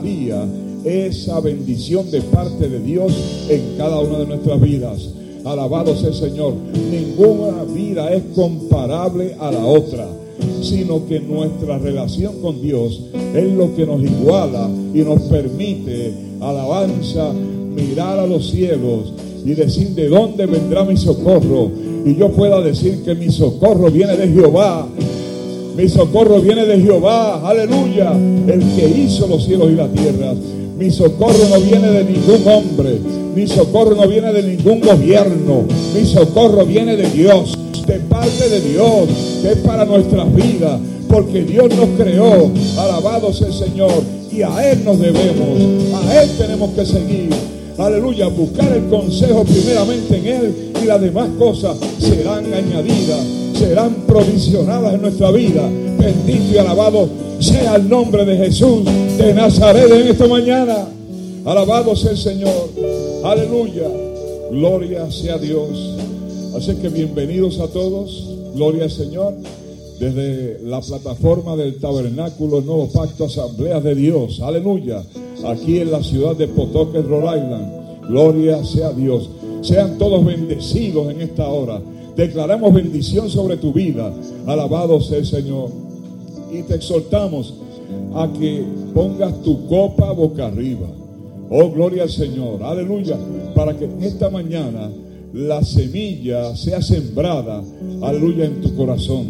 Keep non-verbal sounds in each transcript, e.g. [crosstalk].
día esa bendición de parte de Dios en cada una de nuestras vidas. Alabado sea el Señor. Ninguna vida es comparable a la otra, sino que nuestra relación con Dios es lo que nos iguala y nos permite, alabanza, mirar a los cielos y decir de dónde vendrá mi socorro. Y yo pueda decir que mi socorro viene de Jehová. Mi socorro viene de Jehová, aleluya, el que hizo los cielos y la tierra. Mi socorro no viene de ningún hombre, mi socorro no viene de ningún gobierno, mi socorro viene de Dios, de parte de Dios, que es para nuestras vidas, porque Dios nos creó, alabado sea el Señor, y a Él nos debemos, a Él tenemos que seguir. Aleluya, buscar el consejo primeramente en Él y las demás cosas serán añadidas, serán provisionadas en nuestra vida. Bendito y alabado sea el nombre de Jesús de Nazaret en esta mañana. Alabado sea el Señor. Aleluya. Gloria sea Dios. Así que bienvenidos a todos. Gloria al Señor. Desde la plataforma del Tabernáculo Nuevo Pacto Asamblea de Dios. Aleluya. Aquí en la ciudad de Potoque, Rhode Island. Gloria sea Dios. Sean todos bendecidos en esta hora. Declaramos bendición sobre tu vida. Alabado sea el Señor. Y te exhortamos a que pongas tu copa boca arriba. Oh, gloria al Señor. Aleluya. Para que esta mañana la semilla sea sembrada. Aleluya en tu corazón.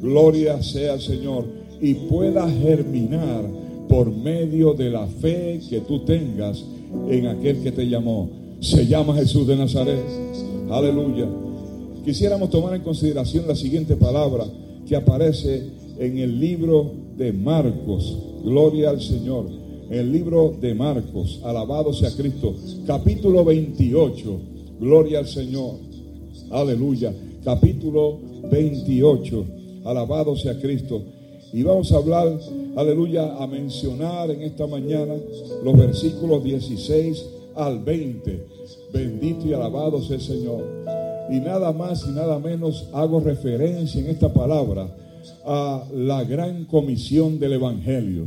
Gloria sea al Señor. Y pueda germinar por medio de la fe que tú tengas en aquel que te llamó. Se llama Jesús de Nazaret. Aleluya. Quisiéramos tomar en consideración la siguiente palabra que aparece en el libro de Marcos. Gloria al Señor. En el libro de Marcos. Alabado sea Cristo. Capítulo 28. Gloria al Señor. Aleluya. Capítulo 28. Alabado sea Cristo. Y vamos a hablar, aleluya, a mencionar en esta mañana los versículos 16 al 20. Bendito y alabado sea el Señor. Y nada más y nada menos hago referencia en esta palabra a la gran comisión del Evangelio.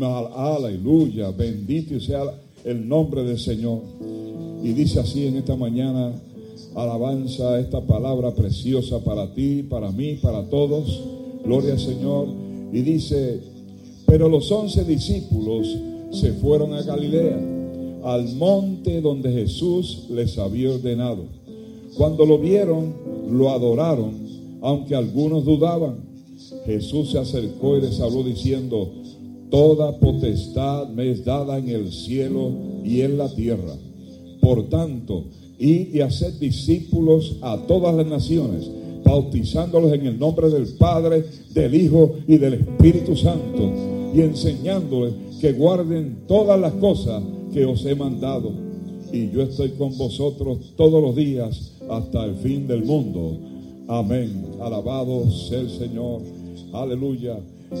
Aleluya, bendito sea el nombre del Señor. Y dice así en esta mañana, alabanza esta palabra preciosa para ti, para mí, para todos. Gloria al Señor. Y dice, pero los once discípulos se fueron a Galilea, al monte donde Jesús les había ordenado. Cuando lo vieron, lo adoraron, aunque algunos dudaban. Jesús se acercó y les habló diciendo, Toda potestad me es dada en el cielo y en la tierra. Por tanto, id y haced discípulos a todas las naciones, bautizándolos en el nombre del Padre, del Hijo y del Espíritu Santo, y enseñándoles que guarden todas las cosas que os he mandado. Y yo estoy con vosotros todos los días hasta el fin del mundo. Amén. Alabado sea el Señor. Aleluya.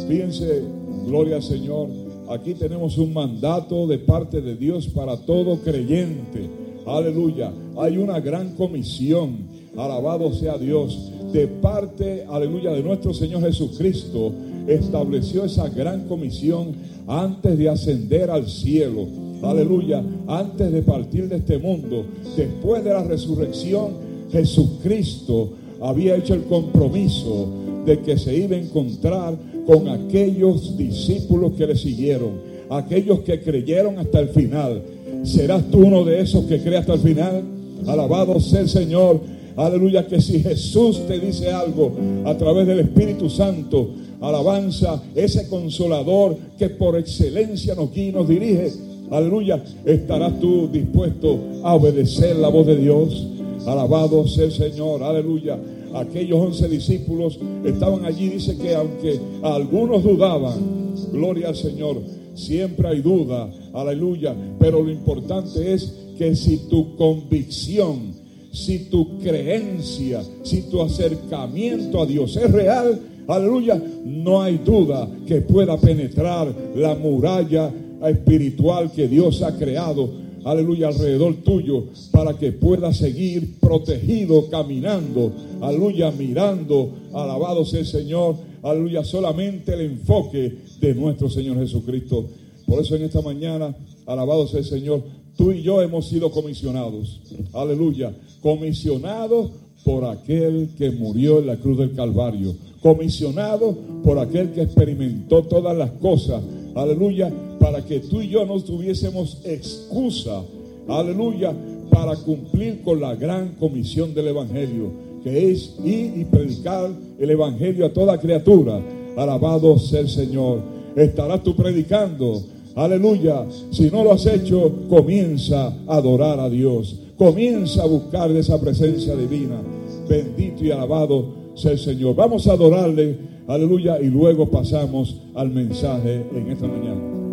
Fíjense, gloria al Señor. Aquí tenemos un mandato de parte de Dios para todo creyente. Aleluya. Hay una gran comisión. Alabado sea Dios. De parte, aleluya, de nuestro Señor Jesucristo. Estableció esa gran comisión antes de ascender al cielo. Aleluya. Antes de partir de este mundo. Después de la resurrección, Jesucristo había hecho el compromiso de que se iba a encontrar con aquellos discípulos que le siguieron, aquellos que creyeron hasta el final. ¿Serás tú uno de esos que cree hasta el final? Alabado sea el Señor. Aleluya, que si Jesús te dice algo a través del Espíritu Santo, alabanza, ese consolador que por excelencia nos guía y nos dirige, aleluya, estarás tú dispuesto a obedecer la voz de Dios. Alabado sea el Señor, aleluya aquellos once discípulos estaban allí. Dice que aunque algunos dudaban, gloria al Señor, siempre hay duda, aleluya. Pero lo importante es que si tu convicción, si tu creencia, si tu acercamiento a Dios es real, aleluya, no hay duda que pueda penetrar la muralla espiritual que Dios ha creado, aleluya, alrededor tuyo, para que puedas seguir protegido, caminando, aleluya, mirando, alabado sea el Señor, aleluya, solamente el enfoque de nuestro Señor Jesucristo. Por eso en esta mañana, alabado sea el Señor, tú y yo hemos sido comisionados, aleluya, comisionados por aquel que murió en la cruz del Calvario, comisionado por aquel que experimentó todas las cosas, aleluya, para que tú y yo no tuviésemos excusa, aleluya, para cumplir con la gran comisión del Evangelio, que es ir y predicar el Evangelio a toda criatura. Alabado sea el Señor. Estarás tú predicando. Aleluya. Si no lo has hecho, comienza a adorar a Dios. Comienza a buscar de esa presencia divina. Bendito y alabado sea el Señor. Vamos a adorarle. Aleluya. Y luego pasamos al mensaje en esta mañana.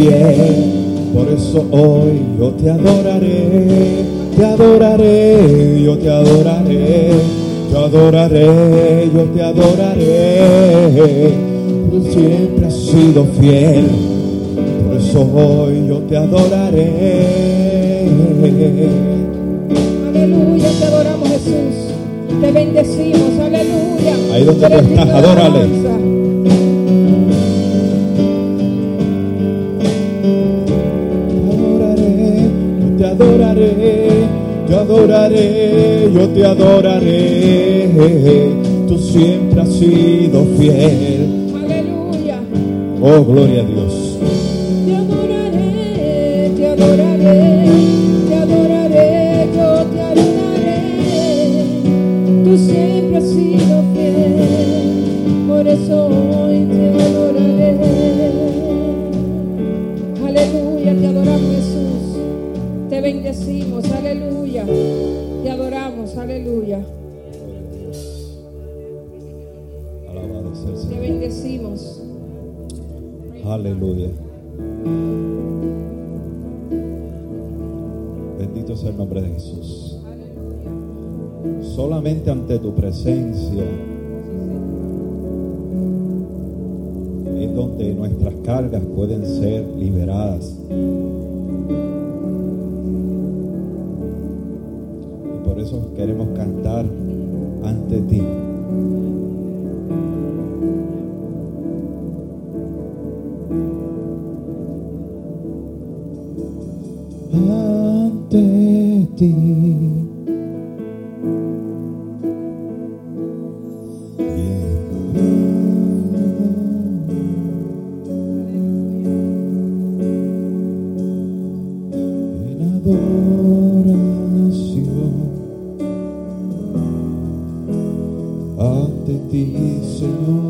Por eso hoy yo te adoraré, te adoraré, yo te adoraré, te adoraré, yo te adoraré. Tú siempre has sido fiel. Por eso hoy yo te adoraré. Aleluya, te adoramos Jesús. Te bendecimos, aleluya. Ahí donde tú estás, adórale. Adoraré, te adoraré, yo te adoraré. Tú siempre has sido fiel. Aleluya. Oh, gloria a Dios. Bendecimos, aleluya. Te adoramos, aleluya. Alabado sea el Te Señor. bendecimos. Aleluya. Bendito sea el nombre de Jesús. Solamente ante tu presencia es donde nuestras cargas pueden ser liberadas. Queremos cantar ante ti. ante ti. En ti, Señor.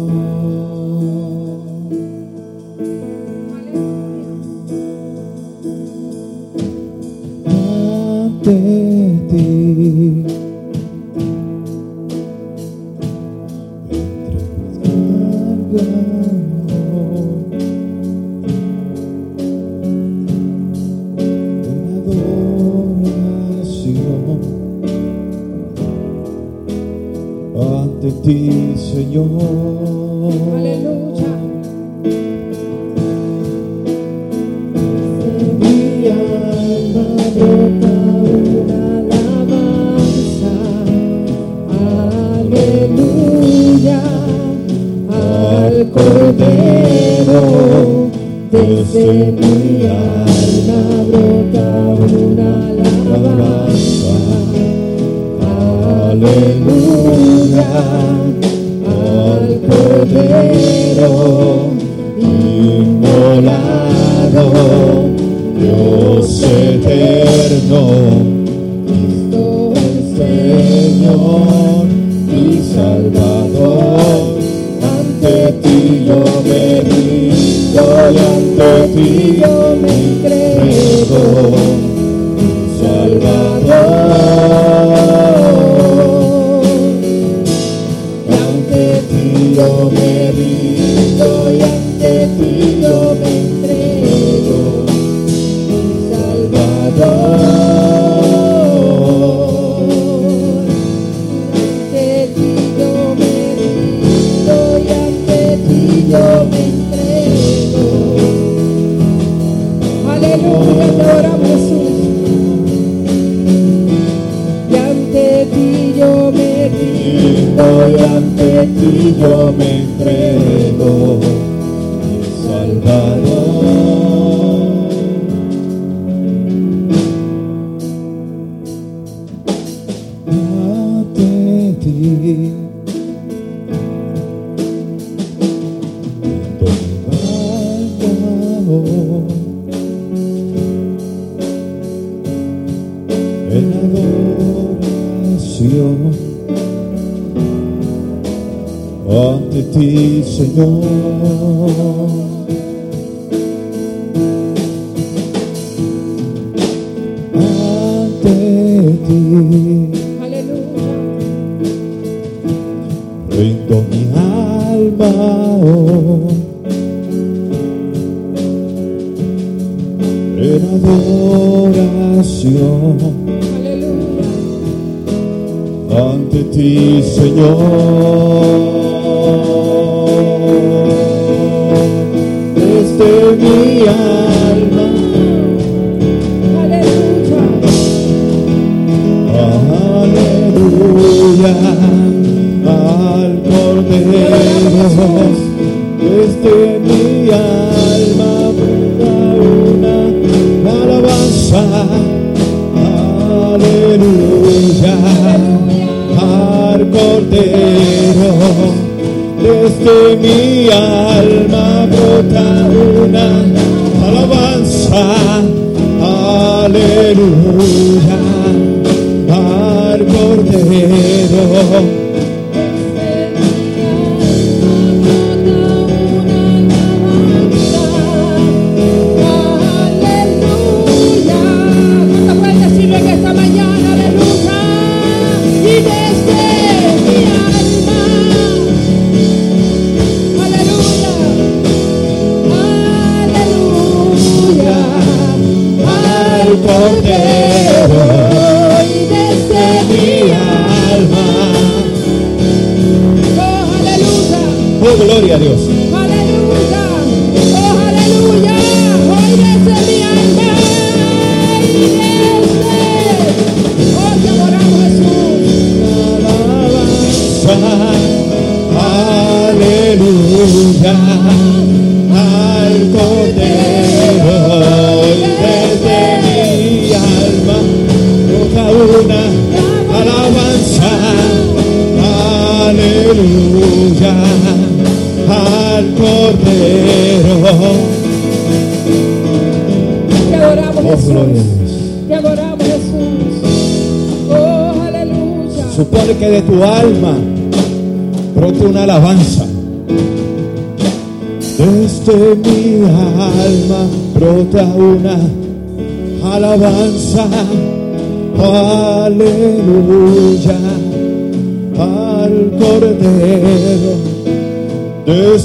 Aleluya, te adoramos Jesús. Y ante ti yo me rindo y ante ti yo me entrego, mi Salvador.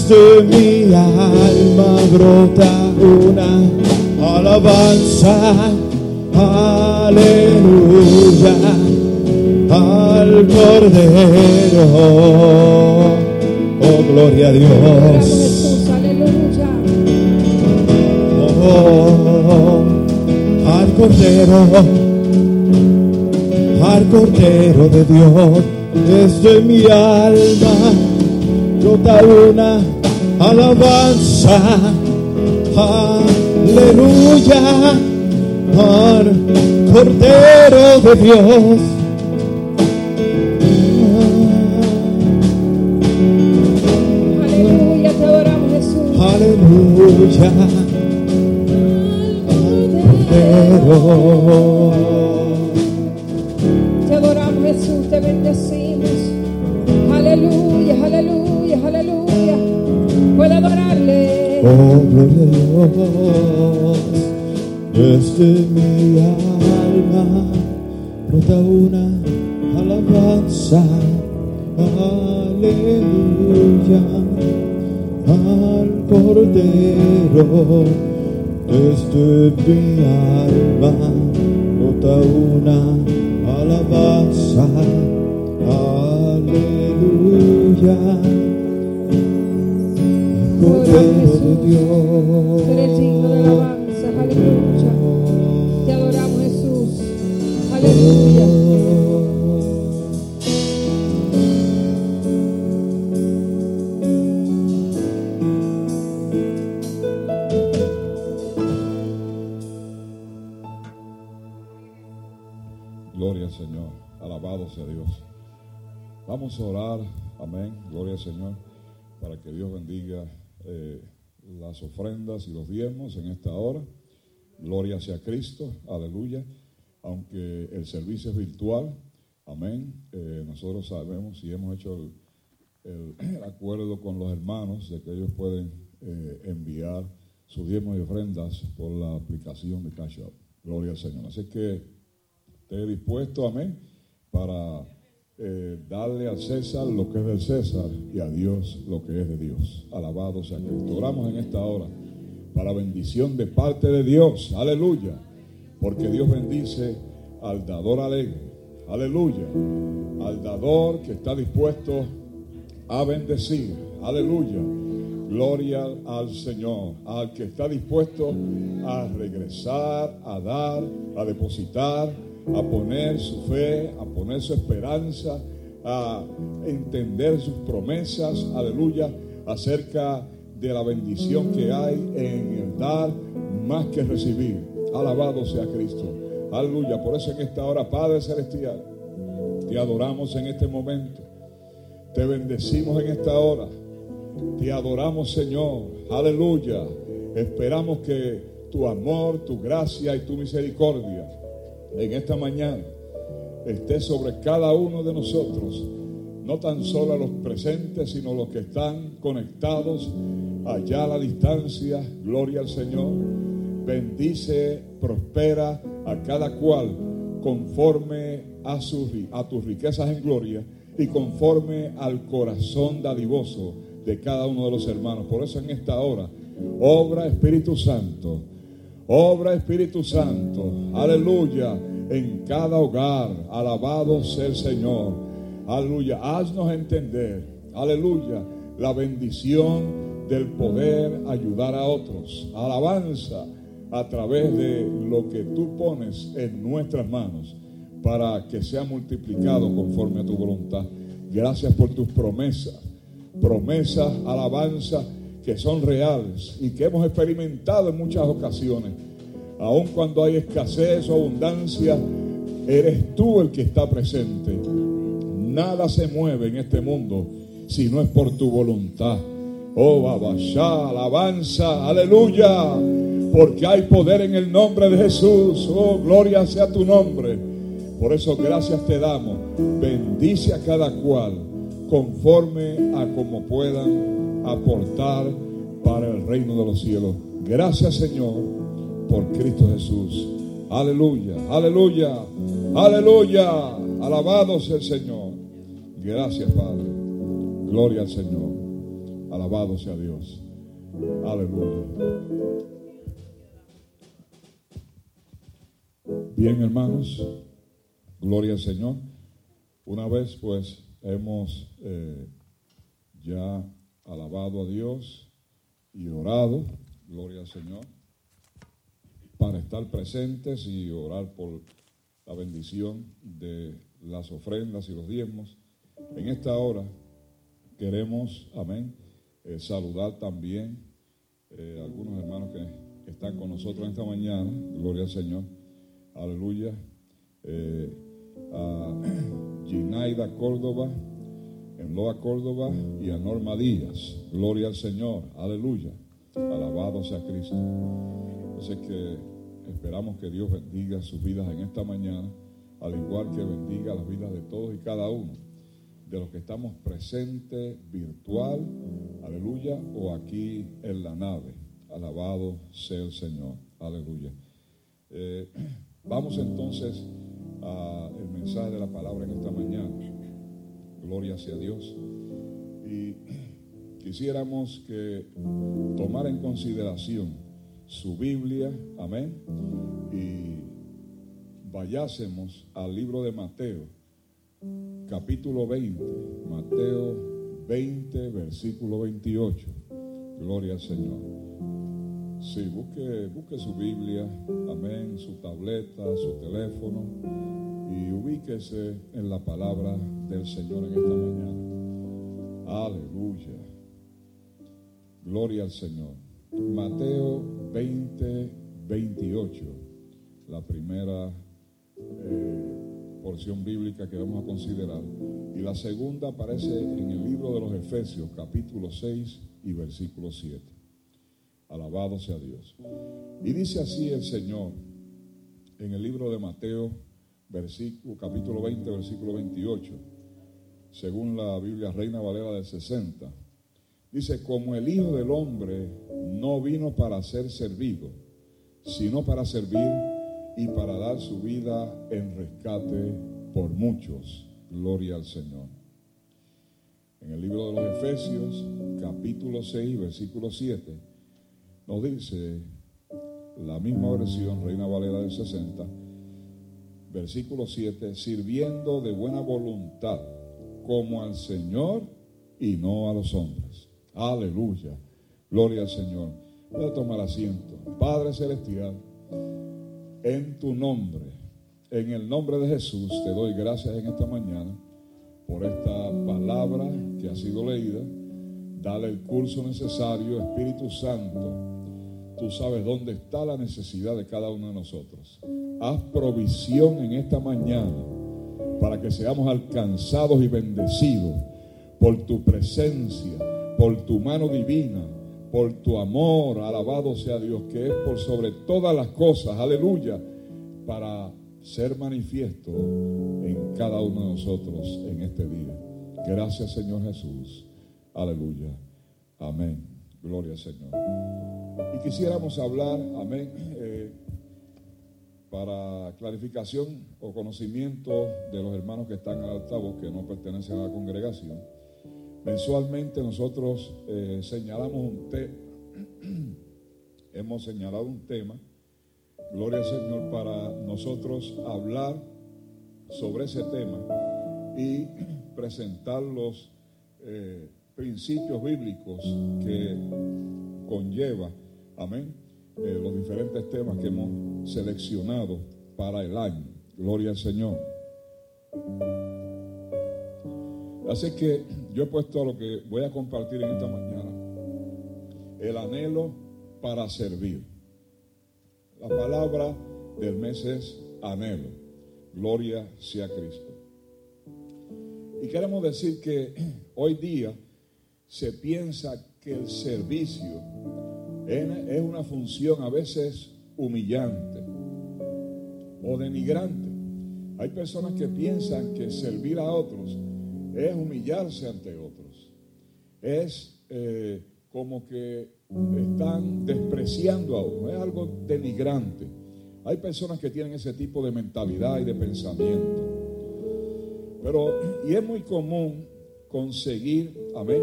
desde mi alma brota una alabanza, aleluya, al Cordero, oh gloria a Dios. Oh, al Cordero, al Cordero de Dios, desde mi alma brota una Alabanza, aleluya, al Cordero de Dios. Orar, amén, gloria al Señor, para que Dios bendiga eh, las ofrendas y los diezmos en esta hora. Gloria sea Cristo, aleluya. Aunque el servicio es virtual, amén, eh, nosotros sabemos y hemos hecho el, [clears throat] acuerdo con los hermanos de que ellos pueden eh, enviar sus diezmos y ofrendas por la aplicación de Cash App. Gloria al Señor. Así que esté dispuesto, amén, para eh, darle a César lo que es de César y a Dios lo que es de Dios. Alabado sea Cristo. Oramos en esta hora para bendición de parte de Dios. Aleluya. Porque Dios bendice al dador alegre. Aleluya. Al dador que está dispuesto a bendecir. Aleluya. Gloria al Señor, al que está dispuesto a regresar, a dar, a depositar, a poner su fe, a poner su esperanza, a entender sus promesas, aleluya, acerca de la bendición que hay en el dar más que recibir. Alabado sea Cristo. Aleluya. Por eso en esta hora, Padre Celestial, te adoramos en este momento. Te bendecimos en esta hora. Te adoramos, Señor. Aleluya. Esperamos que tu amor, tu gracia y tu misericordia en esta mañana esté sobre cada uno de nosotros. No tan solo a los presentes, sino los que están conectados allá a la distancia. Gloria al Señor. Bendice, prospera a cada cual conforme a, su, a tus riquezas en gloria y conforme al corazón dadivoso de cada uno de los hermanos. Por eso en esta hora, obra Espíritu Santo, obra Espíritu Santo, aleluya, en cada hogar, alabado sea el Señor, aleluya, haznos entender, aleluya, la bendición del poder ayudar a otros, alabanza a través de lo que tú pones en nuestras manos para que sea multiplicado conforme a tu voluntad. Gracias por tus promesas promesas, alabanza que son reales y que hemos experimentado en muchas ocasiones. Aun cuando hay escasez o abundancia, eres tú el que está presente. Nada se mueve en este mundo si no es por tu voluntad. Oh, Babashá, alabanza, aleluya, porque hay poder en el nombre de Jesús. Oh, gloria sea tu nombre. Por eso gracias te damos. Bendice a cada cual conforme a como puedan aportar para el reino de los cielos. Gracias Señor por Cristo Jesús. Aleluya, aleluya, aleluya. Alabado sea el Señor. Gracias Padre. Gloria al Señor. Alabado sea Dios. Aleluya. Bien hermanos, gloria al Señor. Una vez pues hemos eh, ya alabado a Dios y orado, gloria al Señor, para estar presentes y orar por la bendición de las ofrendas y los diezmos. En esta hora queremos, amén, eh, saludar también eh, a algunos hermanos que están con nosotros esta mañana, gloria al Señor, aleluya. [clears throat] Ginaida Córdoba, en Loa Córdoba y a Norma Díaz. Gloria al Señor, aleluya. Alabado sea Cristo. Entonces que esperamos que Dios bendiga sus vidas en esta mañana, al igual que bendiga las vidas de todos y cada uno de los que estamos presentes virtual, aleluya, o aquí en la nave. Alabado sea el Señor, aleluya. Eh, [clears throat] vamos entonces el mensaje de la palabra en esta mañana. Gloria sea Dios. Y quisiéramos que tomara en consideración su Biblia, amén, y vayásemos al libro de Mateo, capítulo 20, Mateo 20, versículo 28. Gloria al Señor. Sí, busque, busque su Biblia, amén, su tableta, su teléfono y ubíquese en la palabra del Señor en esta mañana. Aleluya. Gloria al Señor. Mateo 20, 28, la primera eh, porción bíblica que vamos a considerar. Y la segunda aparece en el libro de los Efesios, capítulo 6 y versículo 7. Alabado sea Dios. Y dice así el Señor en el libro de Mateo, versículo, capítulo 20, versículo 28, según la Biblia Reina Valera del 60. Dice, como el Hijo del Hombre no vino para ser servido, sino para servir y para dar su vida en rescate por muchos. Gloria al Señor. En el libro de los Efesios, capítulo 6, versículo 7 nos dice la misma versión, Reina Valera del 60, versículo 7, sirviendo de buena voluntad como al Señor y no a los hombres. Aleluya. Gloria al Señor. Voy a tomar asiento. Padre Celestial, en tu nombre, en el nombre de Jesús, te doy gracias en esta mañana por esta palabra que ha sido leída. Dale el curso necesario, Espíritu Santo. Tú sabes dónde está la necesidad de cada uno de nosotros. Haz provisión en esta mañana para que seamos alcanzados y bendecidos por tu presencia, por tu mano divina, por tu amor. Alabado sea Dios, que es por sobre todas las cosas. Aleluya. Para ser manifiesto en cada uno de nosotros en este día. Gracias Señor Jesús. Aleluya. Amén. Gloria al Señor. Y quisiéramos hablar, amén, eh, para clarificación o conocimiento de los hermanos que están al altavoz, que no pertenecen a la congregación. Mensualmente nosotros eh, señalamos un tema, [clears throat] hemos señalado un tema Gloria al Señor para nosotros hablar sobre ese tema y [clears throat] presentar los eh, principios bíblicos que conlleva, amén, eh, los diferentes temas que hemos seleccionado para el año. Gloria al Señor. Así que yo he puesto lo que voy a compartir en esta mañana, el anhelo para servir. La palabra del mes es anhelo. Gloria sea Cristo. Y queremos decir que hoy día se piensa que el servicio es una función a veces humillante o denigrante. Hay personas que piensan que servir a otros es humillarse ante otros. Es eh, como que están despreciando a uno, es algo denigrante. Hay personas que tienen ese tipo de mentalidad y de pensamiento. Pero, y es muy común conseguir, amén,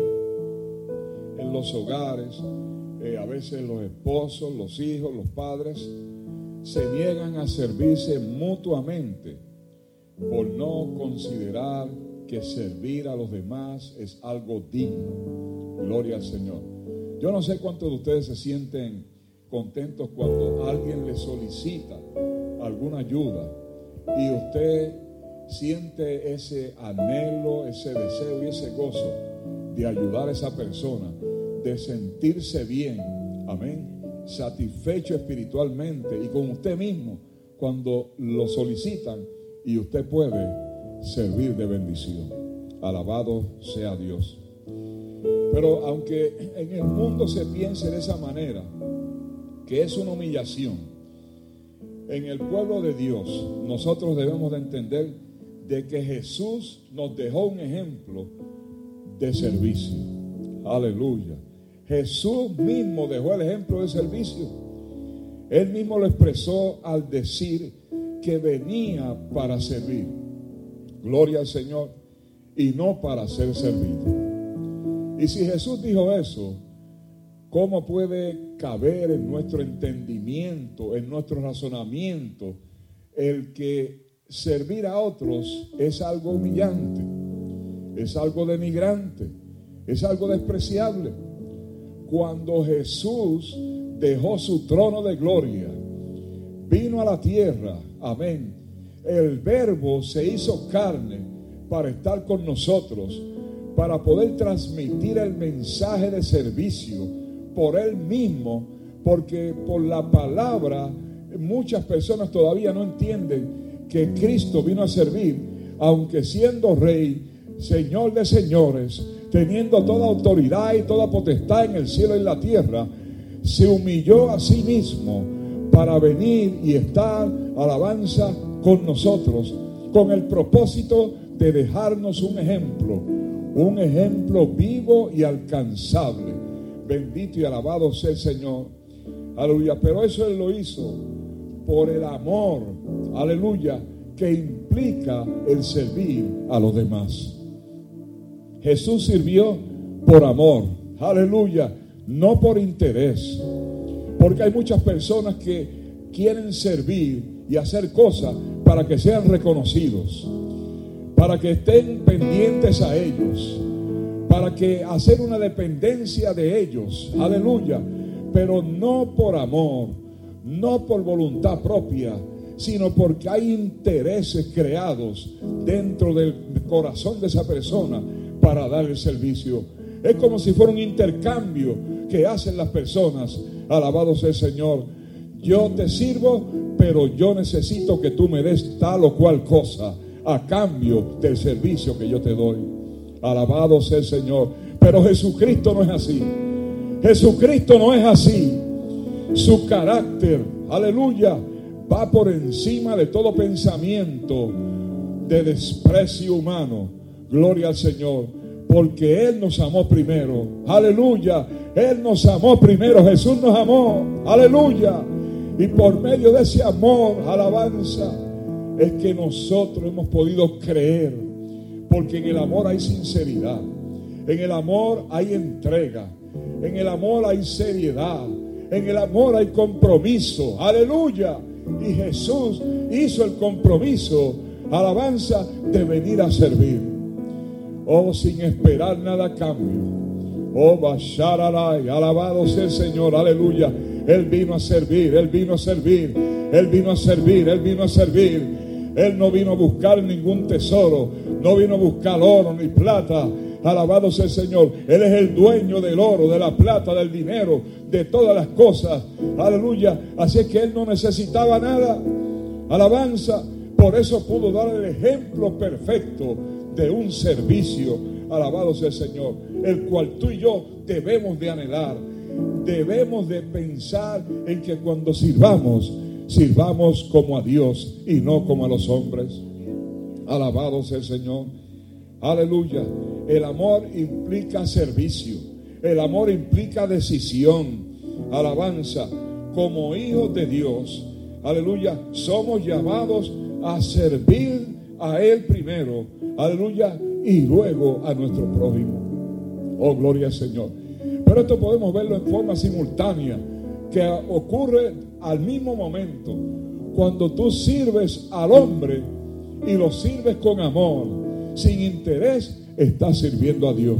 en los hogares, eh, a veces los esposos, los hijos, los padres, se niegan a servirse mutuamente por no considerar que servir a los demás es algo digno. Gloria al Señor. Yo no sé cuántos de ustedes se sienten contentos cuando alguien le solicita alguna ayuda y usted siente ese anhelo, ese deseo y ese gozo de ayudar a esa persona, de sentirse bien, amén, satisfecho espiritualmente y con usted mismo cuando lo solicitan y usted puede servir de bendición. Alabado sea Dios. Pero aunque en el mundo se piense de esa manera, que es una humillación, en el pueblo de Dios nosotros debemos de entender de que Jesús nos dejó un ejemplo de servicio. Aleluya. Jesús mismo dejó el ejemplo de servicio. Él mismo lo expresó al decir que venía para servir. Gloria al Señor. Y no para ser servido. Y si Jesús dijo eso, ¿cómo puede caber en nuestro entendimiento, en nuestro razonamiento, el que servir a otros es algo humillante, es algo denigrante, es algo despreciable? Cuando Jesús dejó su trono de gloria, vino a la tierra, amén. El verbo se hizo carne para estar con nosotros para poder transmitir el mensaje de servicio por Él mismo, porque por la palabra muchas personas todavía no entienden que Cristo vino a servir, aunque siendo rey, Señor de señores, teniendo toda autoridad y toda potestad en el cielo y en la tierra, se humilló a sí mismo para venir y estar alabanza con nosotros, con el propósito de dejarnos un ejemplo un ejemplo vivo y alcanzable. Bendito y alabado sea el Señor. Aleluya. Pero eso Él lo hizo por el amor. Aleluya. Que implica el servir a los demás. Jesús sirvió por amor. Aleluya. No por interés. Porque hay muchas personas que quieren servir y hacer cosas para que sean reconocidos, para que estén pendientes a ellos, para que hacer una dependencia de ellos. Aleluya. Pero no por amor, no por voluntad propia, sino porque hay intereses creados dentro del corazón de esa persona para dar el servicio. Es como si fuera un intercambio que hacen las personas. Alabado sea el Señor. Yo te sirvo, pero yo necesito que tú me des tal o cual cosa a cambio del servicio que yo te doy. Alabado sea el Señor. Pero Jesucristo no es así. Jesucristo no es así. Su carácter, aleluya, va por encima de todo pensamiento de desprecio humano. Gloria al Señor. Porque Él nos amó primero. Aleluya. Él nos amó primero. Jesús nos amó. Aleluya. Y por medio de ese amor, alabanza, es que nosotros hemos podido creer. Porque en el amor hay sinceridad. En el amor hay entrega. En el amor hay seriedad. En el amor hay compromiso. Aleluya. Y Jesús hizo el compromiso, alabanza, de venir a servir. Oh, sin esperar nada cambio. Oh, Bashararay, alabado sea el Señor, aleluya. Él vino a servir, Él vino a servir, Él vino a servir, Él vino a servir. Él no vino a buscar ningún tesoro, no vino a buscar oro ni plata. Alabado sea el Señor. Él es el dueño del oro, de la plata, del dinero, de todas las cosas. Aleluya. Así es que Él no necesitaba nada. Alabanza. Por eso pudo dar el ejemplo perfecto de un servicio. Alabado sea el Señor. El cual tú y yo debemos de anhelar. Debemos de pensar en que cuando sirvamos, sirvamos como a Dios y no como a los hombres. Alabado sea el Señor. Aleluya. El amor implica servicio. El amor implica decisión. Alabanza. Como hijos de Dios. Aleluya. Somos llamados a servir a Él primero. Aleluya. Y luego a nuestro prójimo. Oh, gloria al Señor. Pero esto podemos verlo en forma simultánea. Que ocurre al mismo momento. Cuando tú sirves al hombre y lo sirves con amor, sin interés, estás sirviendo a Dios.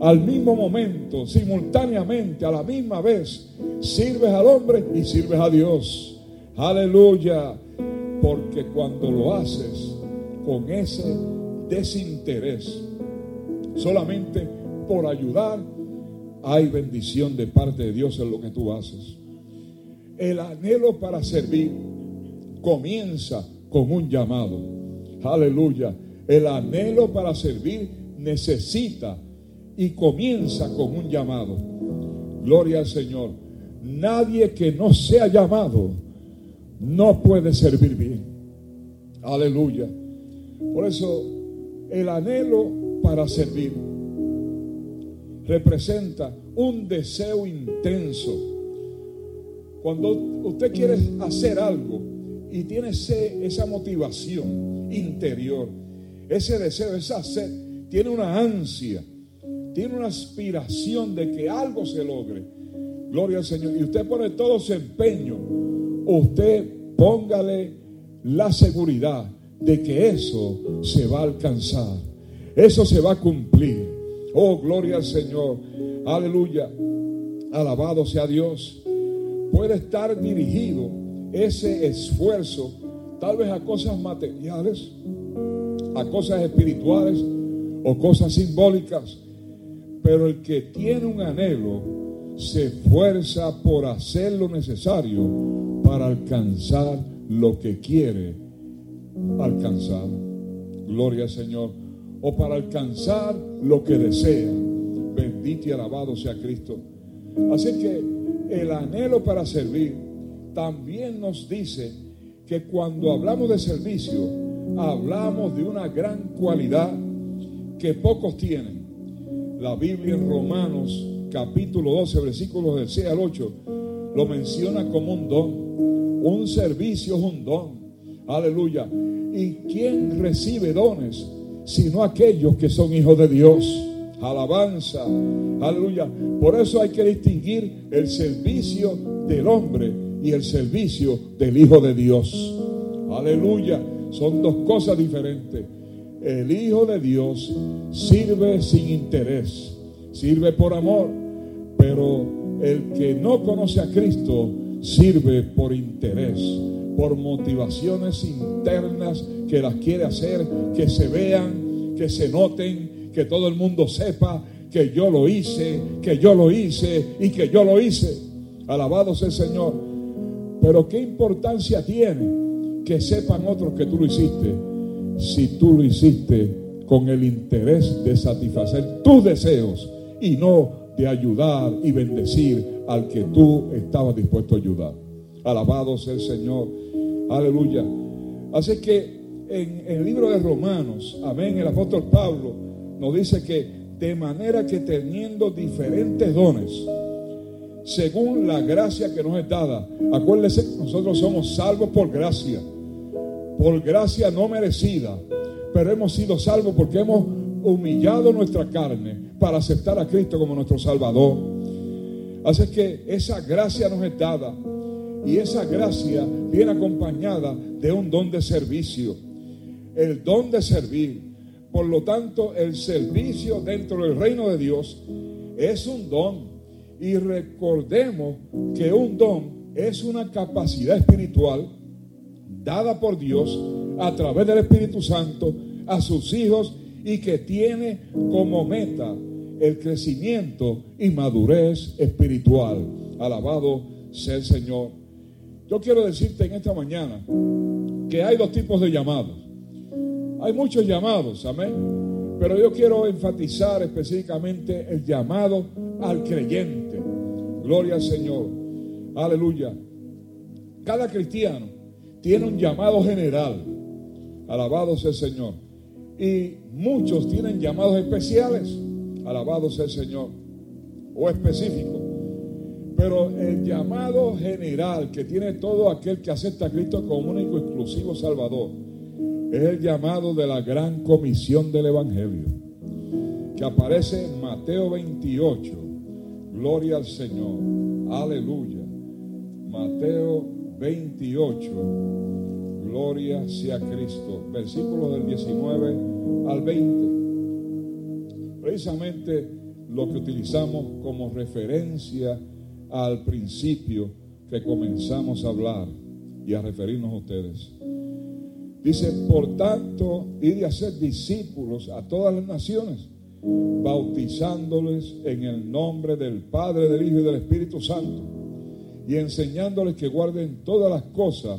Al mismo momento, simultáneamente, a la misma vez, sirves al hombre y sirves a Dios. Aleluya. Porque cuando lo haces con ese desinterés, solamente por ayudar, hay bendición de parte de Dios en lo que tú haces. El anhelo para servir comienza con un llamado. Aleluya. El anhelo para servir necesita y comienza con un llamado. Gloria al Señor. Nadie que no sea llamado no puede servir bien. Aleluya. Por eso el anhelo para servir representa un deseo intenso. Cuando usted quiere hacer algo y tiene esa motivación interior, ese deseo, esa sed, tiene una ansia, tiene una aspiración de que algo se logre. Gloria al Señor. Y usted pone todo su empeño. Usted póngale la seguridad de que eso se va a alcanzar. Eso se va a cumplir. Oh, gloria al Señor. Aleluya. Alabado sea Dios. Puede estar dirigido ese esfuerzo tal vez a cosas materiales a cosas espirituales o cosas simbólicas, pero el que tiene un anhelo se esfuerza por hacer lo necesario para alcanzar lo que quiere alcanzar. Gloria al Señor. O para alcanzar lo que desea. Bendito y alabado sea Cristo. Así que el anhelo para servir también nos dice que cuando hablamos de servicio, hablamos de una gran cualidad que pocos tienen. La Biblia en Romanos capítulo 12, versículos del 6 al 8, lo menciona como un don. Un servicio es un don. Aleluya. ¿Y quién recibe dones? Sino aquellos que son hijos de Dios. alabanza, aleluya. Por eso hay que distinguir el servicio del hombre y el servicio del Hijo de Dios. Aleluya. Son dos cosas diferentes. El Hijo de Dios sirve sin interés, sirve por amor, pero el que no conoce a Cristo sirve por interés, por motivaciones internas que las quiere hacer, que se vean, que se noten, que todo el mundo sepa que yo lo hice, que yo lo hice y que yo lo hice. Alabado sea el Señor. Pero qué importancia tiene que sepan otros que tú lo hiciste si tú lo hiciste con el interés de satisfacer tus deseos y no de ayudar y bendecir al que tú estabas dispuesto a ayudar. Alabado sea el Señor. Aleluya. Así que en, el libro de Romanos, amén, el apóstol Pablo nos dice que de manera que teniendo diferentes dones, según la gracia que nos es dada, acuérdense que nosotros somos salvos por gracia por gracia no merecida, pero hemos sido salvos porque hemos humillado nuestra carne para aceptar a Cristo como nuestro Salvador. Así que esa gracia nos es dada y esa gracia viene acompañada de un don de servicio. El don de servir. Por lo tanto, el servicio dentro del reino de Dios es un don. Y recordemos que un don es una capacidad espiritual dada por Dios a través del Espíritu Santo a sus hijos y que tiene como meta el crecimiento y madurez espiritual. Alabado sea el Señor. Yo quiero decirte en esta mañana que hay dos tipos de llamados. Hay muchos llamados, amén. Pero yo quiero enfatizar específicamente el llamado al creyente. Gloria al Señor. Aleluya. Cada cristiano tiene un llamado general. Alabado sea el Señor. Y muchos tienen llamados especiales. Alabado sea el Señor. O específicos. Pero el llamado general que tiene todo aquel que acepta a Cristo como único exclusivo Salvador es el llamado de la gran comisión del Evangelio que aparece en Mateo 28. Gloria al Señor. Aleluya. Mateo 28. Gloria sea Cristo. Versículo del 19 al 20. Precisamente lo que utilizamos como referencia al principio que comenzamos a hablar y a referirnos a ustedes. Dice, por tanto, ir a ser discípulos a todas las naciones, bautizándoles en el nombre del Padre, del Hijo y del Espíritu Santo y enseñándoles que guarden todas las cosas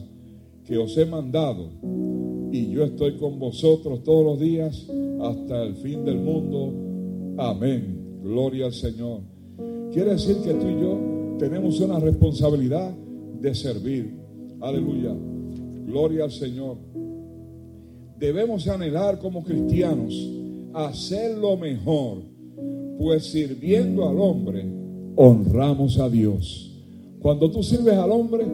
que os he mandado. Y yo estoy con vosotros todos los días hasta el fin del mundo. Amén. Gloria al Señor. Quiere decir que tú y yo tenemos una responsabilidad de servir. Aleluya. Gloria al Señor. Debemos anhelar como cristianos hacer lo mejor, pues sirviendo al hombre honramos a Dios. Cuando tú sirves al hombre,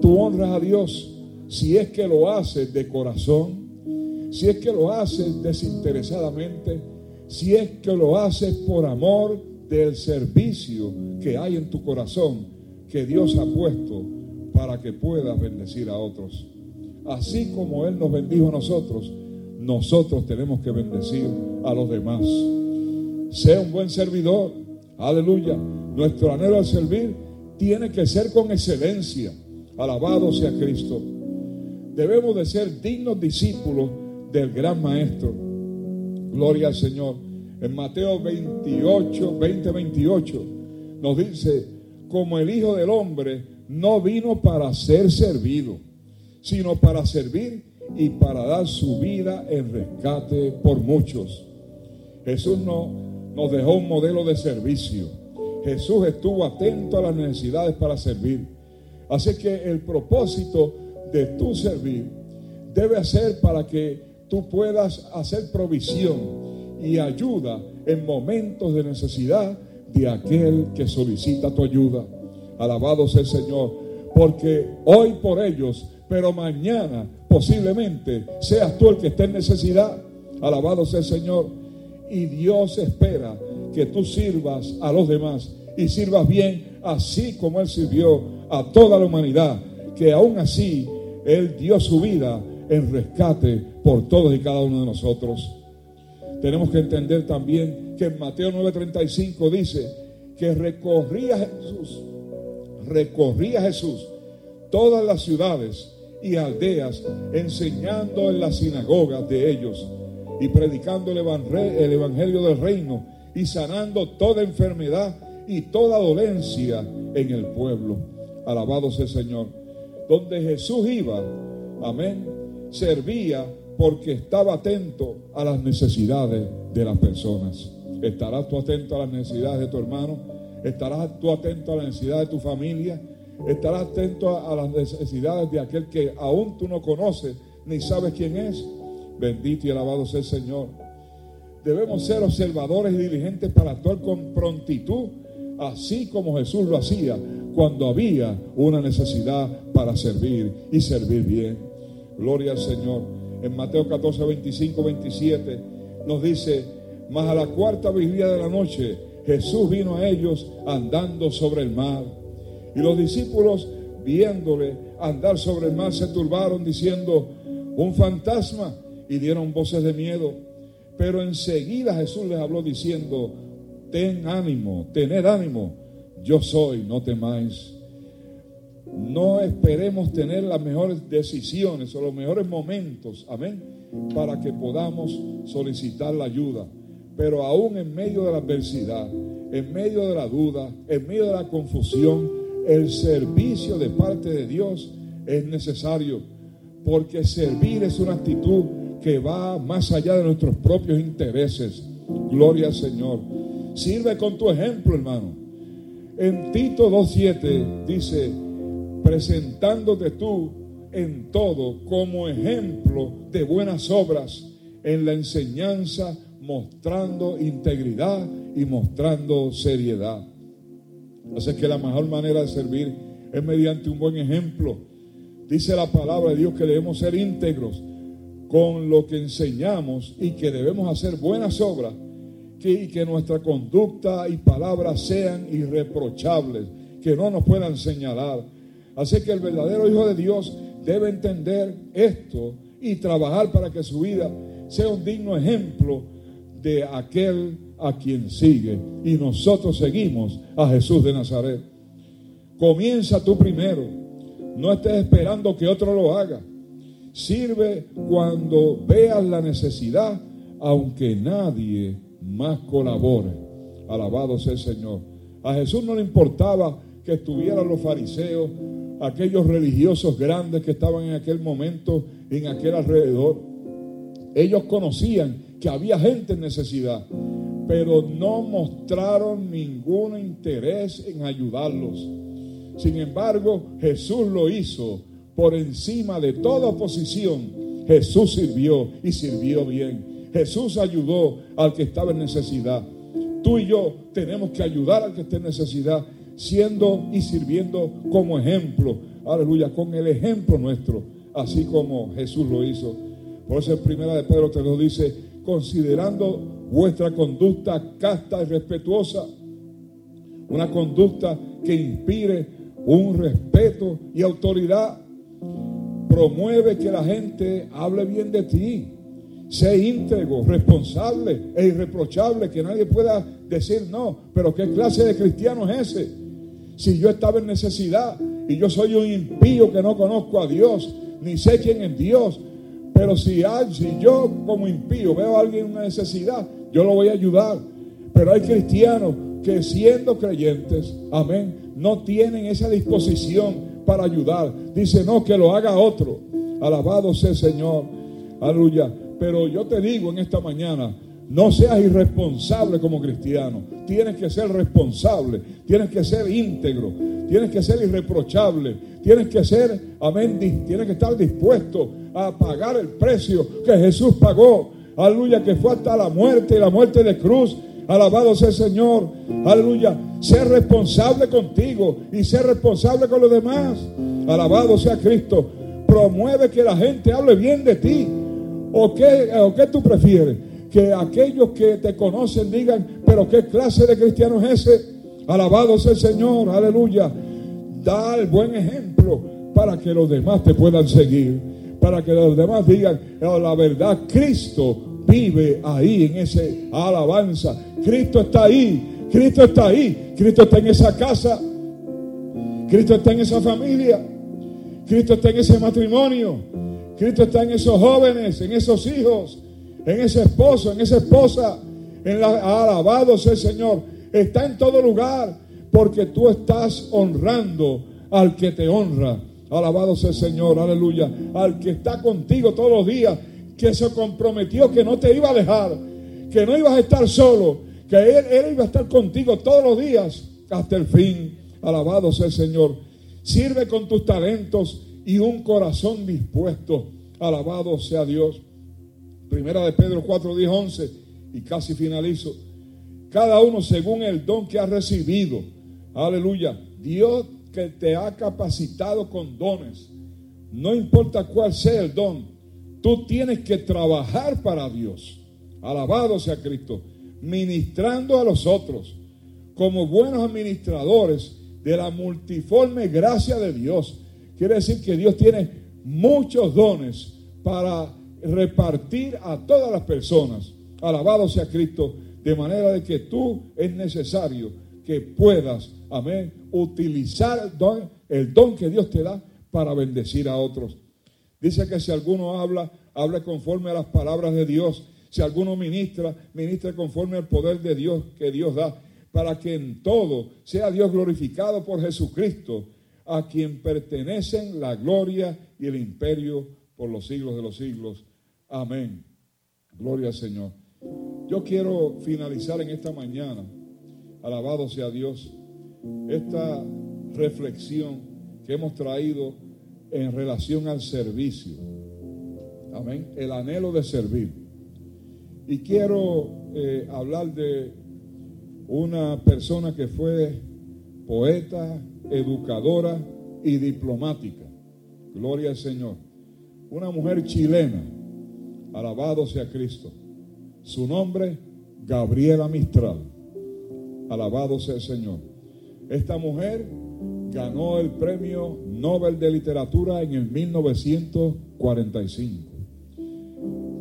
tú honras a Dios. Si es que lo haces de corazón, si es que lo haces desinteresadamente, si es que lo haces por amor del servicio que hay en tu corazón, que Dios ha puesto para que puedas bendecir a otros. Así como Él nos bendijo a nosotros, nosotros tenemos que bendecir a los demás. Sea un buen servidor. Aleluya. Nuestro anhelo al servir tiene que ser con excelencia. Alabado sea Cristo. Debemos de ser dignos discípulos del gran Maestro. Gloria al Señor. En Mateo 28, 20, 28 nos dice, como el Hijo del Hombre no vino para ser servido, sino para servir y para dar su vida en rescate por muchos. Jesús no, nos dejó un modelo de servicio Jesús estuvo atento a las necesidades para servir. Así que el propósito de tu servir debe ser para que tú puedas hacer provisión y ayuda en momentos de necesidad de aquel que solicita tu ayuda. Alabado sea el Señor, porque hoy por ellos, pero mañana posiblemente seas tú el que esté en necesidad. Alabado sea el Señor. Y Dios espera que tú sirvas a los demás y sirvas bien, así como Él sirvió a toda la humanidad, que aún así Él dio su vida en rescate por todos y cada uno de nosotros. Tenemos que entender también que en Mateo 9:35 dice que recorría Jesús, recorría Jesús todas las ciudades y aldeas, enseñando en las sinagogas de ellos y predicando el evangelio del reino y sanando toda enfermedad y toda dolencia en el pueblo. Alabado sea el Señor. Donde Jesús iba, amén, servía porque estaba atento a las necesidades de las personas. ¿Estarás tú atento a las necesidades de tu hermano? ¿Estarás tú atento a las necesidades de tu familia? ¿Estarás atento a, las necesidades de aquel que aún tú no conoces ni sabes quién es? Bendito y alabado sea el Señor. Debemos ser observadores y diligentes para actuar con prontitud, así como Jesús lo hacía cuando había una necesidad para servir y servir bien. Gloria al Señor. En Mateo 14, 25, 27 nos dice, mas a la cuarta vigilia de la noche Jesús vino a ellos andando sobre el mar. Y los discípulos, viéndole andar sobre el mar, se turbaron diciendo, un fantasma, y dieron voces de miedo. Pero enseguida Jesús les habló diciendo, ten ánimo, tened ánimo, yo soy, no temáis. No esperemos tener las mejores decisiones o los mejores momentos, amén, para que podamos solicitar la ayuda. Pero aún en medio de la adversidad, en medio de la duda, en medio de la confusión, el servicio de parte de Dios es necesario, porque servir es una actitud que va más allá de nuestros propios intereses. Gloria al Señor. Sirve con tu ejemplo, hermano. En Tito 2.7 dice, presentándote tú en todo como ejemplo de buenas obras en la enseñanza, mostrando integridad y mostrando seriedad. Así que la mejor manera de servir es mediante un buen ejemplo. Dice la palabra de Dios que debemos ser íntegros con lo que enseñamos y que debemos hacer buenas obras y que nuestra conducta y palabras sean irreprochables, que no nos puedan señalar. Así que el verdadero Hijo de Dios debe entender esto y trabajar para que su vida sea un digno ejemplo de aquel a quien sigue. Y nosotros seguimos a Jesús de Nazaret. Comienza tú primero. No estés esperando que otro lo haga. Sirve cuando veas la necesidad, aunque nadie más colabore. Alabado sea el Señor. A Jesús no le importaba que estuvieran los fariseos, aquellos religiosos grandes que estaban en aquel momento, en aquel alrededor. Ellos conocían que había gente en necesidad, pero no mostraron ningún interés en ayudarlos. Sin embargo, Jesús lo hizo por encima de toda oposición. Jesús sirvió y sirvió bien. Jesús ayudó al que estaba en necesidad. Tú y yo tenemos que ayudar al que esté en necesidad, siendo y sirviendo como ejemplo. Aleluya, con el ejemplo nuestro, así como Jesús lo hizo. Por eso en primera de Pedro te lo dice, considerando vuestra conducta casta y respetuosa, una conducta que inspire un respeto y autoridad, promueve que la gente hable bien de ti, sé íntegro, responsable e irreprochable, que nadie pueda decir no, pero ¿qué clase de cristiano es ese? Si yo estaba en necesidad y yo soy un impío que no conozco a Dios, ni sé quién es Dios, pero si, si yo como impío veo a alguien en una necesidad, yo lo voy a ayudar. Pero hay cristianos que siendo creyentes, amén, no tienen esa disposición para ayudar. Dice, no, que lo haga otro. Alabado sea el Señor. Aleluya. Pero yo te digo en esta mañana, no seas irresponsable como cristiano. Tienes que ser responsable. Tienes que ser íntegro. Tienes que ser irreprochable. Tienes que ser, amén, tienes que estar dispuesto a pagar el precio que Jesús pagó. Aleluya, que fue hasta la muerte y la muerte de cruz. Alabado sea el Señor. Aleluya. Ser responsable contigo y ser responsable con los demás. Alabado sea Cristo. Promueve que la gente hable bien de ti. ¿O qué, o qué tú prefieres? Que aquellos que te conocen digan, pero qué clase de cristiano es ese. Alabado sea el Señor, aleluya. Da el buen ejemplo para que los demás te puedan seguir, para que los demás digan, oh, la verdad, Cristo vive ahí en ese alabanza. Cristo está ahí, Cristo está ahí, Cristo está en esa casa, Cristo está en esa familia, Cristo está en ese matrimonio, Cristo está en esos jóvenes, en esos hijos, en ese esposo, en esa esposa, en la alabado sea el Señor. Está en todo lugar porque tú estás honrando al que te honra. Alabado sea el Señor, aleluya. Al que está contigo todos los días, que se comprometió que no te iba a dejar, que no ibas a estar solo, que él, él iba a estar contigo todos los días hasta el fin. Alabado sea el Señor. Sirve con tus talentos y un corazón dispuesto. Alabado sea Dios. Primera de Pedro 4, 10, 11. Y casi finalizo. Cada uno según el don que ha recibido. Aleluya. Dios que te ha capacitado con dones. No importa cuál sea el don. Tú tienes que trabajar para Dios. Alabado sea Cristo. Ministrando a los otros. Como buenos administradores de la multiforme gracia de Dios. Quiere decir que Dios tiene muchos dones para repartir a todas las personas. Alabado sea Cristo, de manera de que tú es necesario que puedas, amén, utilizar el don, el don que Dios te da para bendecir a otros. Dice que si alguno habla, hable conforme a las palabras de Dios. Si alguno ministra, ministre conforme al poder de Dios que Dios da para que en todo sea Dios glorificado por Jesucristo, a quien pertenecen la gloria y el imperio por los siglos de los siglos. Amén. Gloria al Señor. Yo quiero finalizar en esta mañana, alabado sea Dios, esta reflexión que hemos traído en relación al servicio. Amén. El anhelo de servir. Y quiero eh, hablar de una persona que fue poeta, educadora y diplomática. Gloria al Señor. Una mujer chilena. Alabado sea Cristo. Su nombre, Gabriela Mistral. Alabado sea el Señor. Esta mujer ganó el premio Nobel de Literatura en el 1945.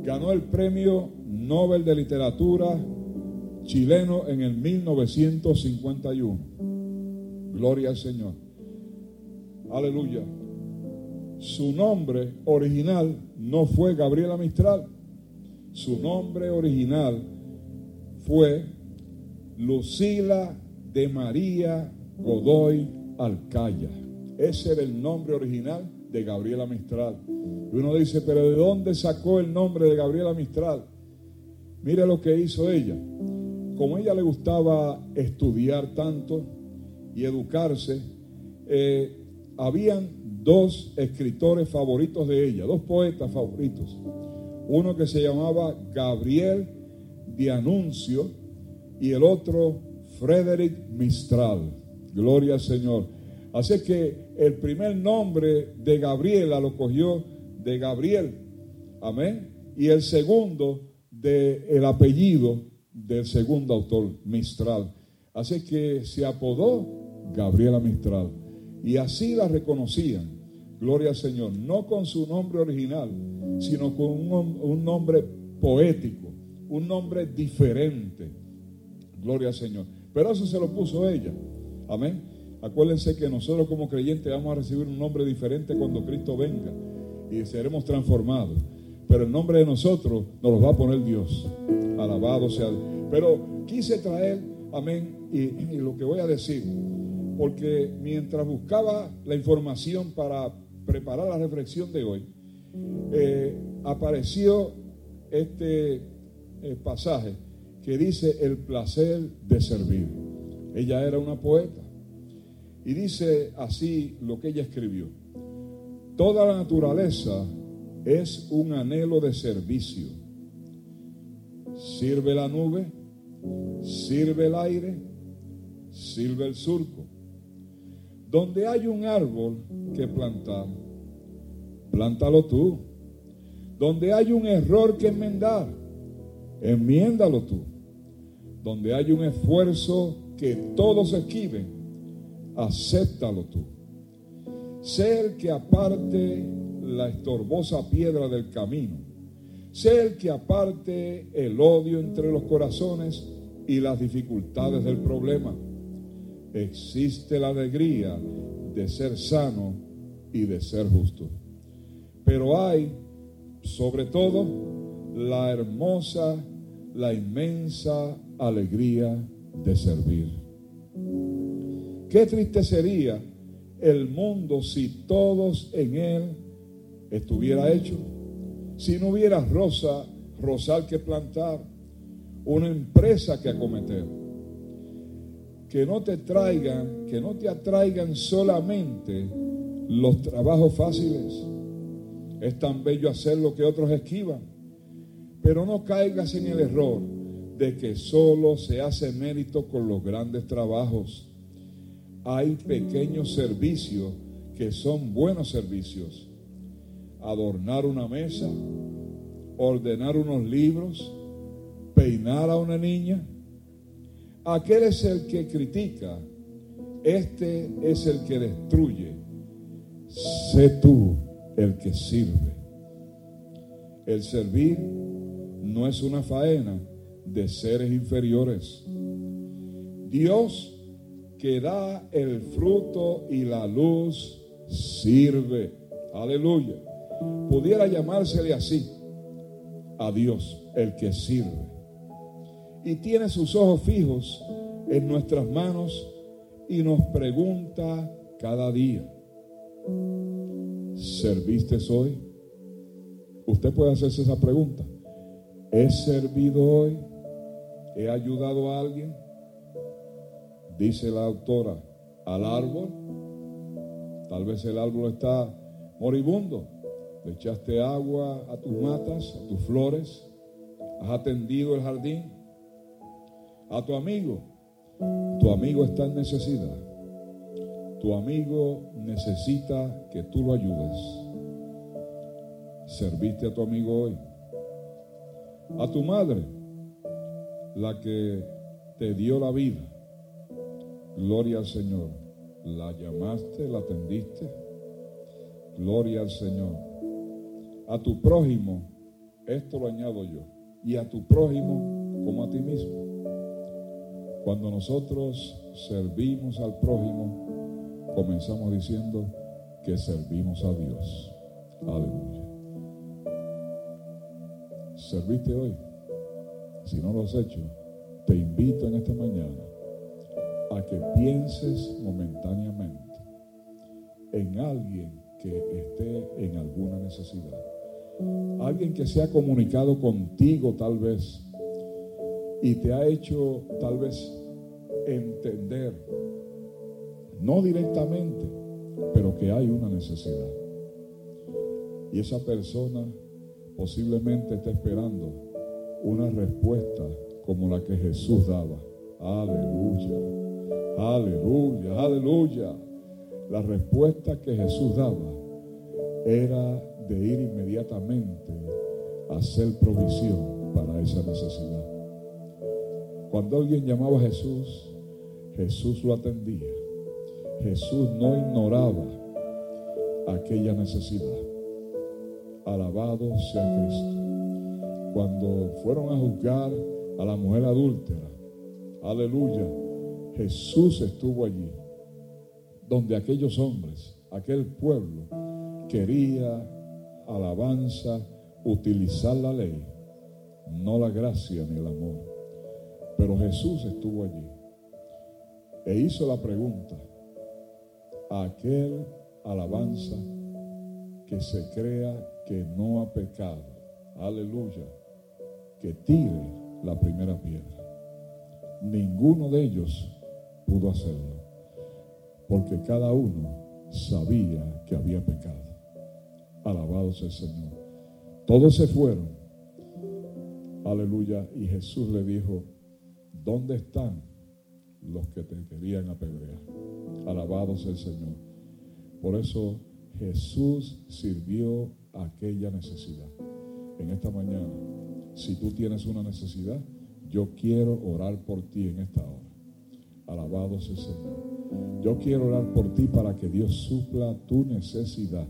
Ganó el premio Nobel de Literatura chileno en el 1951. Gloria al Señor. Aleluya. Su nombre original no fue Gabriela Mistral. Su nombre original fue Lucila de María Godoy Alcaya. Ese era el nombre original de Gabriela Mistral. Y uno dice, pero ¿de dónde sacó el nombre de Gabriela Mistral? Mire lo que hizo ella como a ella le gustaba estudiar tanto y educarse, eh, habían dos escritores favoritos de ella, dos poetas favoritos. Uno que se llamaba Gabriel de Anuncio y el otro Frederick Mistral. Gloria al Señor. Así que el primer nombre de Gabriela lo cogió de Gabriel. Amén. Y el segundo de el apellido del segundo autor, Mistral. Así que se apodó Gabriela Mistral. Y así la reconocían, gloria al Señor, no con su nombre original, sino con un, nombre poético, un nombre diferente. Gloria al Señor. Pero eso se lo puso ella. Amén. Acuérdense que nosotros como creyentes vamos a recibir un nombre diferente cuando Cristo venga y seremos transformados. Pero el nombre de nosotros nos lo va a poner Dios. Alabado sea. Pero quise traer, amén, y, lo que voy a decir, porque mientras buscaba la información para preparar la reflexión de hoy, eh, apareció este eh, pasaje que dice el placer de servir. Ella era una poeta y dice así lo que ella escribió. Toda la naturaleza es un anhelo de servicio. Sirve la nube, sirve el aire, sirve el surco. Donde hay un árbol que plantar, plántalo tú. Donde hay un error que enmendar, Enmiéndalo tú. Donde hay un esfuerzo que todos esquiven, acéptalo tú. Sé el que aparte la estorbosa piedra del camino. Sé el que aparte el odio entre los corazones y las dificultades del problema. Existe la alegría de ser sano y de ser justo. Pero hay, sobre todo, la hermosa, la inmensa alegría de servir. Qué triste sería el mundo si todos en él estuviera hecho, si no hubiera rosa, rosal que plantar, una empresa que acometer. Que no te traigan, que no te atraigan solamente los trabajos fáciles. Es tan bello hacer lo que otros esquivan. Pero no caigas en el error de que solo se hace mérito con los grandes trabajos. Hay pequeños servicios que son buenos servicios. Adornar una mesa, ordenar unos libros, peinar a una niña. Aquel es el que critica, este es el que destruye. Sé tú el que sirve. El servir no es una faena de seres inferiores. Dios que da el fruto y la luz sirve. Aleluya. Pudiera llamársele así a Dios, el que sirve y tiene sus ojos fijos en nuestras manos y nos pregunta cada día, ¿serviste hoy? Usted puede hacerse esa pregunta. ¿He servido hoy? ¿He ayudado a alguien? Dice la autora, al árbol. Tal vez el árbol está moribundo. Le echaste agua a tus matas, a tus flores. Has atendido el jardín a tu amigo. Tu amigo está en necesidad. Tu amigo necesita que tú lo ayudes. Serviste a tu amigo hoy. A tu madre, la que te dio la vida. Gloria al Señor. La llamaste, la atendiste. Gloria al Señor. A tu prójimo, esto lo añado yo. Y a tu prójimo como a ti mismo. Cuando nosotros servimos al prójimo, comenzamos diciendo que servimos a Dios. Aleluya. ¿Serviste hoy? Si no lo has hecho, te invito en esta mañana a que pienses momentáneamente en alguien que esté en alguna necesidad. Alguien que se ha comunicado contigo tal vez y te ha hecho tal vez entender, no directamente, pero que hay una necesidad. Y esa persona posiblemente está esperando una respuesta como la que Jesús daba. Aleluya, aleluya, aleluya. La respuesta que Jesús daba era de ir inmediatamente a hacer provisión para esa necesidad. Cuando alguien llamaba a Jesús, Jesús lo atendía. Jesús no ignoraba aquella necesidad. Alabado sea Cristo. Cuando fueron a juzgar a la mujer adúltera, aleluya, Jesús estuvo allí, donde aquellos hombres, aquel pueblo, quería alabanza, utilizar la ley, no la gracia ni el amor. Pero Jesús estuvo allí e hizo la pregunta a aquel alabanza que se crea que no ha pecado. Aleluya. Que tire la primera piedra. Ninguno de ellos pudo hacerlo. Porque cada uno sabía que había pecado. Alabado sea el Señor. Todos se fueron. Aleluya. Y Jesús le dijo, ¿Dónde están los que te querían apedrear? Alabados el Señor. Por eso Jesús sirvió aquella necesidad. En esta mañana Si tú tienes una necesidad, yo quiero orar por ti en esta hora. Alabado sea el Señor. Yo quiero orar por ti para que Dios supla tu necesidad.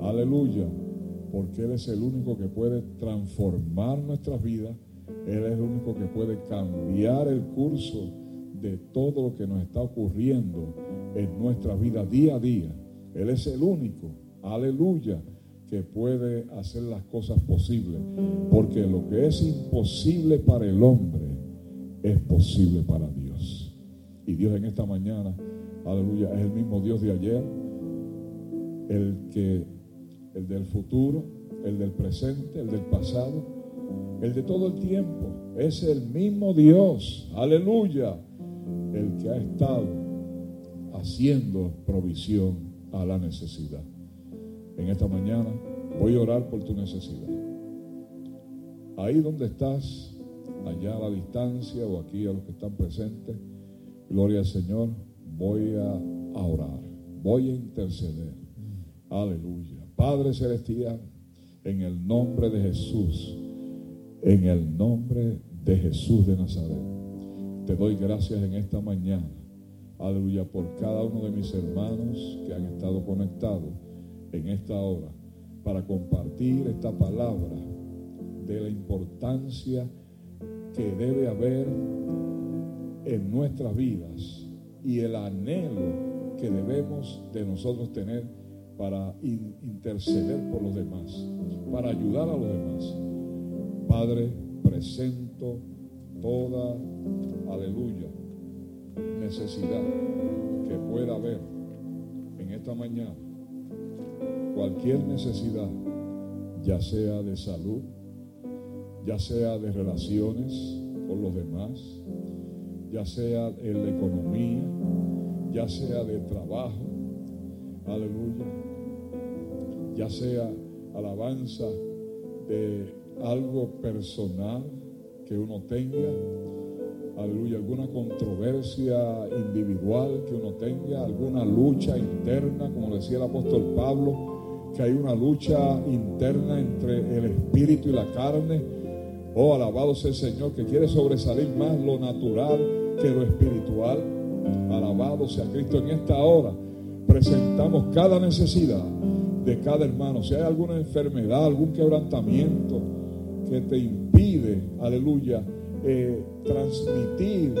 Aleluya. Porque Él es el único que puede transformar nuestras vidas. Él es el único que puede cambiar el curso de todo lo que nos está ocurriendo en nuestra vida día a día. Él es el único. Aleluya que puede hacer las cosas posibles. Porque lo que es imposible para el hombre es posible para Dios. Y Dios en esta mañana, aleluya, es el mismo Dios de ayer, el que el del futuro, el del presente, el del pasado, el de todo el tiempo. Es el mismo Dios, aleluya, el que ha estado haciendo provisión a la necesidad en esta mañana, voy a orar por tu necesidad. Ahí donde estás, allá a la distancia o aquí a los que están presentes, gloria al Señor, voy a, orar, voy a interceder. Aleluya. Padre Celestial, en el nombre de Jesús, en el nombre de Jesús de Nazaret, te doy gracias en esta mañana. Aleluya por cada uno de mis hermanos que han estado conectados en esta hora para compartir esta palabra de la importancia que debe haber en nuestras vidas y el anhelo que debemos de nosotros tener para interceder por los demás, para ayudar a los demás. Padre, presento toda, aleluya, necesidad que pueda haber en esta mañana. Cualquier necesidad, ya sea de salud, ya sea de relaciones con los demás, ya sea en la economía, ya sea de trabajo, aleluya, ya sea alabanza de algo personal que uno tenga, aleluya, alguna controversia individual que uno tenga, alguna lucha interna, como decía el apóstol Pablo, que hay una lucha interna entre el espíritu y la carne. Oh, alabado sea el Señor, que quiere sobresalir más lo natural que lo espiritual. Alabado sea Cristo en esta hora. Presentamos cada necesidad de cada hermano. Si hay alguna enfermedad, algún quebrantamiento que te impide, aleluya, eh, transmitir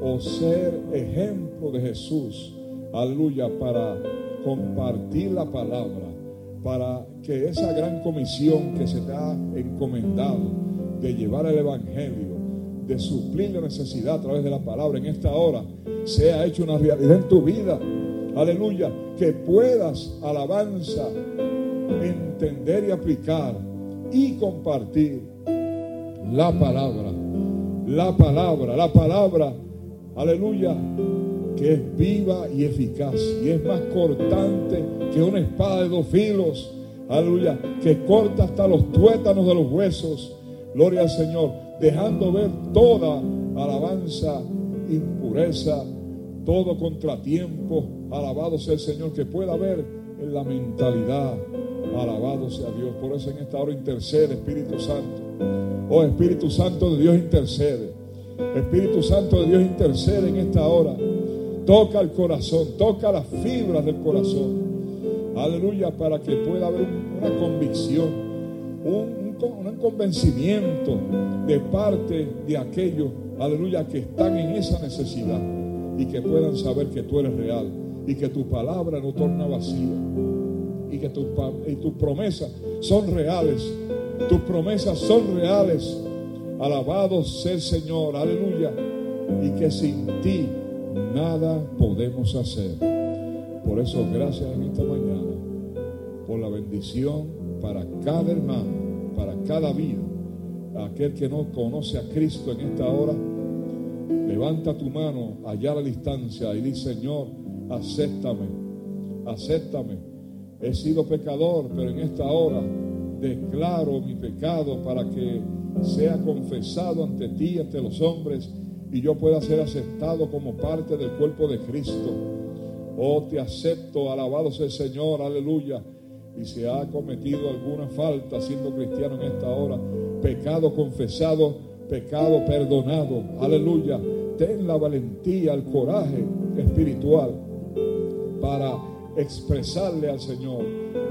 o ser ejemplo de Jesús, aleluya, para compartir la palabra para que esa gran comisión que se te ha encomendado de llevar el Evangelio, de suplir la necesidad a través de la palabra en esta hora, sea hecho una realidad en tu vida. Aleluya. Que puedas, alabanza, entender y aplicar y compartir la palabra. La palabra, la palabra. Aleluya que es viva y eficaz y es más cortante que una espada de dos filos. Aleluya, que corta hasta los tuétanos de los huesos. Gloria al Señor, dejando ver toda alabanza, impureza, todo contratiempo. Alabado sea el Señor, que pueda haber en la mentalidad. Alabado sea Dios. Por eso en esta hora intercede Espíritu Santo. Oh Espíritu Santo de Dios intercede. Espíritu Santo de Dios intercede en esta hora. Toca el corazón, toca las fibras del corazón. Aleluya, para que pueda haber una convicción, un, convencimiento de parte de aquellos, aleluya, que están en esa necesidad y que puedan saber que tú eres real y que tu palabra no torna vacía y que tus tus promesas son reales. Tus promesas son reales. Alabado sea el Señor, aleluya. Y que sin ti nada podemos hacer. Por eso, gracias en esta mañana, por la bendición para cada hermano, para cada vida. Aquel que no conoce a Cristo en esta hora, levanta tu mano allá a la distancia y dice, Señor, acéptame, acéptame. He sido pecador, pero en esta hora declaro mi pecado para que sea confesado ante ti, ante los hombres y yo pueda ser aceptado como parte del cuerpo de Cristo. Oh, te acepto, alabado sea el Señor, aleluya. Y si ha cometido alguna falta siendo cristiano en esta hora, pecado confesado, pecado perdonado. Aleluya. Ten la valentía, el coraje espiritual para expresarle al Señor,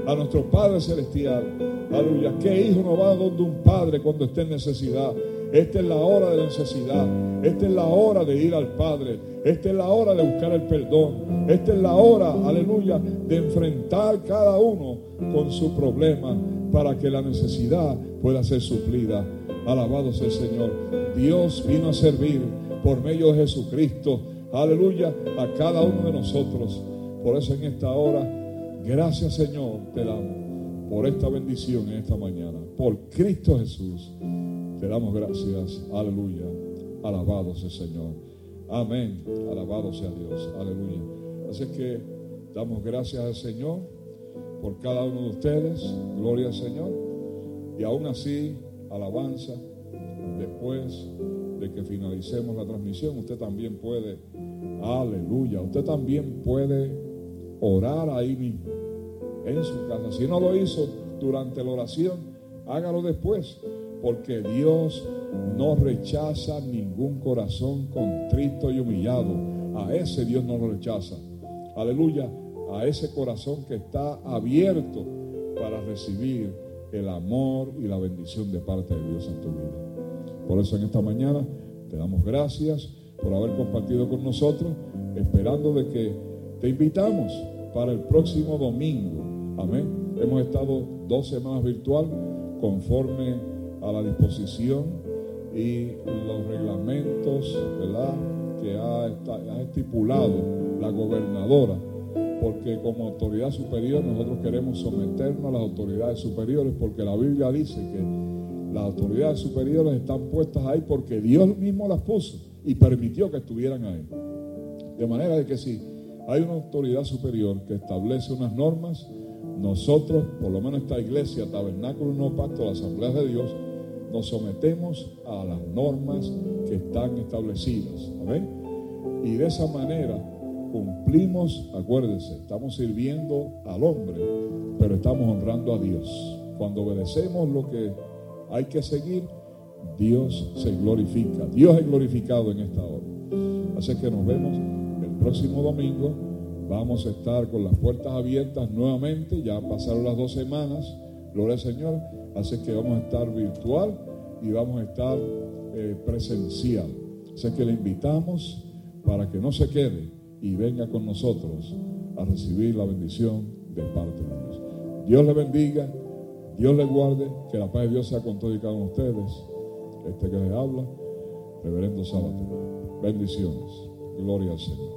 a nuestro Padre Celestial. Aleluya. ¿Qué hijo no va donde un padre cuando esté en necesidad? Esta es la hora de la necesidad. Esta es la hora de ir al Padre. Esta es la hora de buscar el perdón. Esta es la hora, aleluya, de enfrentar cada uno con su problema para que la necesidad pueda ser suplida. Alabado sea el Señor. Dios vino a servir por medio de Jesucristo. Aleluya, a cada uno de nosotros. Por eso en esta hora, gracias Señor, te damos por esta bendición en esta mañana. Por Cristo Jesús, te damos gracias. Aleluya. Alabado sea Señor. Amén. Alabado sea Dios. Aleluya. Así que damos gracias al Señor por cada uno de ustedes. Gloria al Señor. Y aún así, alabanza. Después de que finalicemos la transmisión, usted también puede, aleluya, usted también puede orar ahí mismo, en su casa. Si no lo hizo durante la oración, hágalo después, porque Dios no rechaza ningún corazón contrito y humillado. A ese Dios no lo rechaza. Aleluya, a ese corazón que está abierto para recibir el amor y la bendición de parte de Dios en tu vida. Por eso en esta mañana te damos gracias por haber compartido con nosotros, esperando de que te invitamos para el próximo domingo. Amén. Hemos estado dos semanas virtual conforme a la disposición y los reglamentos, ¿verdad? Que ha, estipulado la gobernadora porque como autoridad superior nosotros queremos someternos a las autoridades superiores, porque la Biblia dice que las autoridades superiores están puestas ahí porque Dios mismo las puso y permitió que estuvieran ahí. De manera que si hay una autoridad superior que establece unas normas, nosotros, por lo menos esta iglesia, Tabernáculo No Pacto, la Asamblea de Dios, nos sometemos a las normas que están establecidas. ¿Amén? Y de esa manera cumplimos, acuérdense, estamos sirviendo al hombre, pero estamos honrando a Dios. Cuando obedecemos lo que hay que seguir, Dios se glorifica. Dios es glorificado en esta hora. Así que nos vemos próximo domingo. Vamos a estar con las puertas abiertas nuevamente. Ya pasaron las dos semanas. Gloria al Señor. Así que vamos a estar virtual y vamos a estar eh, presencial. Así que le invitamos para que no se quede y venga con nosotros a recibir la bendición de parte de Dios. Dios le bendiga, Dios le guarde, que la paz de Dios sea con todos y cada uno de ustedes. Este que les habla, Reverendo Sábado. Bendiciones. Gloria al Señor.